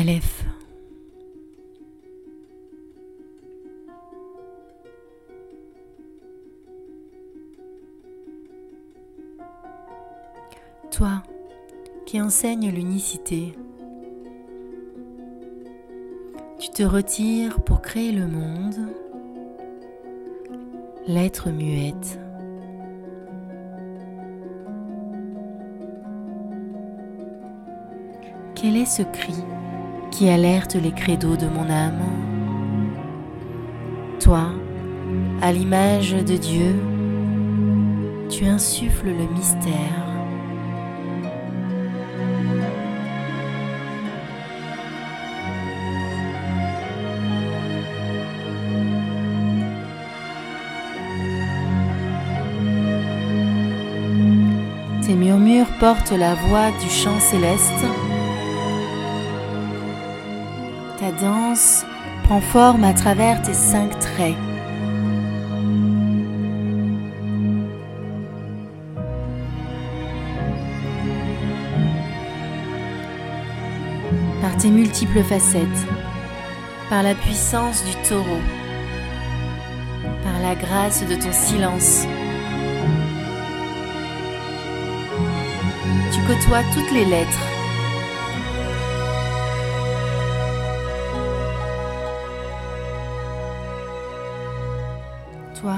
Aleph. Toi qui enseignes l'unicité, tu te retires pour créer le monde, l'être muette. Quel est ce cri? Qui alerte les credos de mon âme Toi, à l'image de Dieu, tu insuffles le mystère. Tes murmures portent la voix du chant céleste. Ta danse prend forme à travers tes cinq traits. Par tes multiples facettes, par la puissance du taureau, par la grâce de ton silence, tu côtoies toutes les lettres. Toi,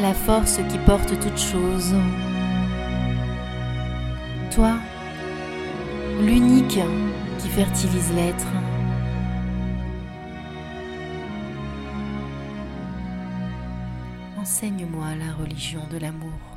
la force qui porte toutes choses. Toi, l'unique qui fertilise l'être. Enseigne-moi la religion de l'amour.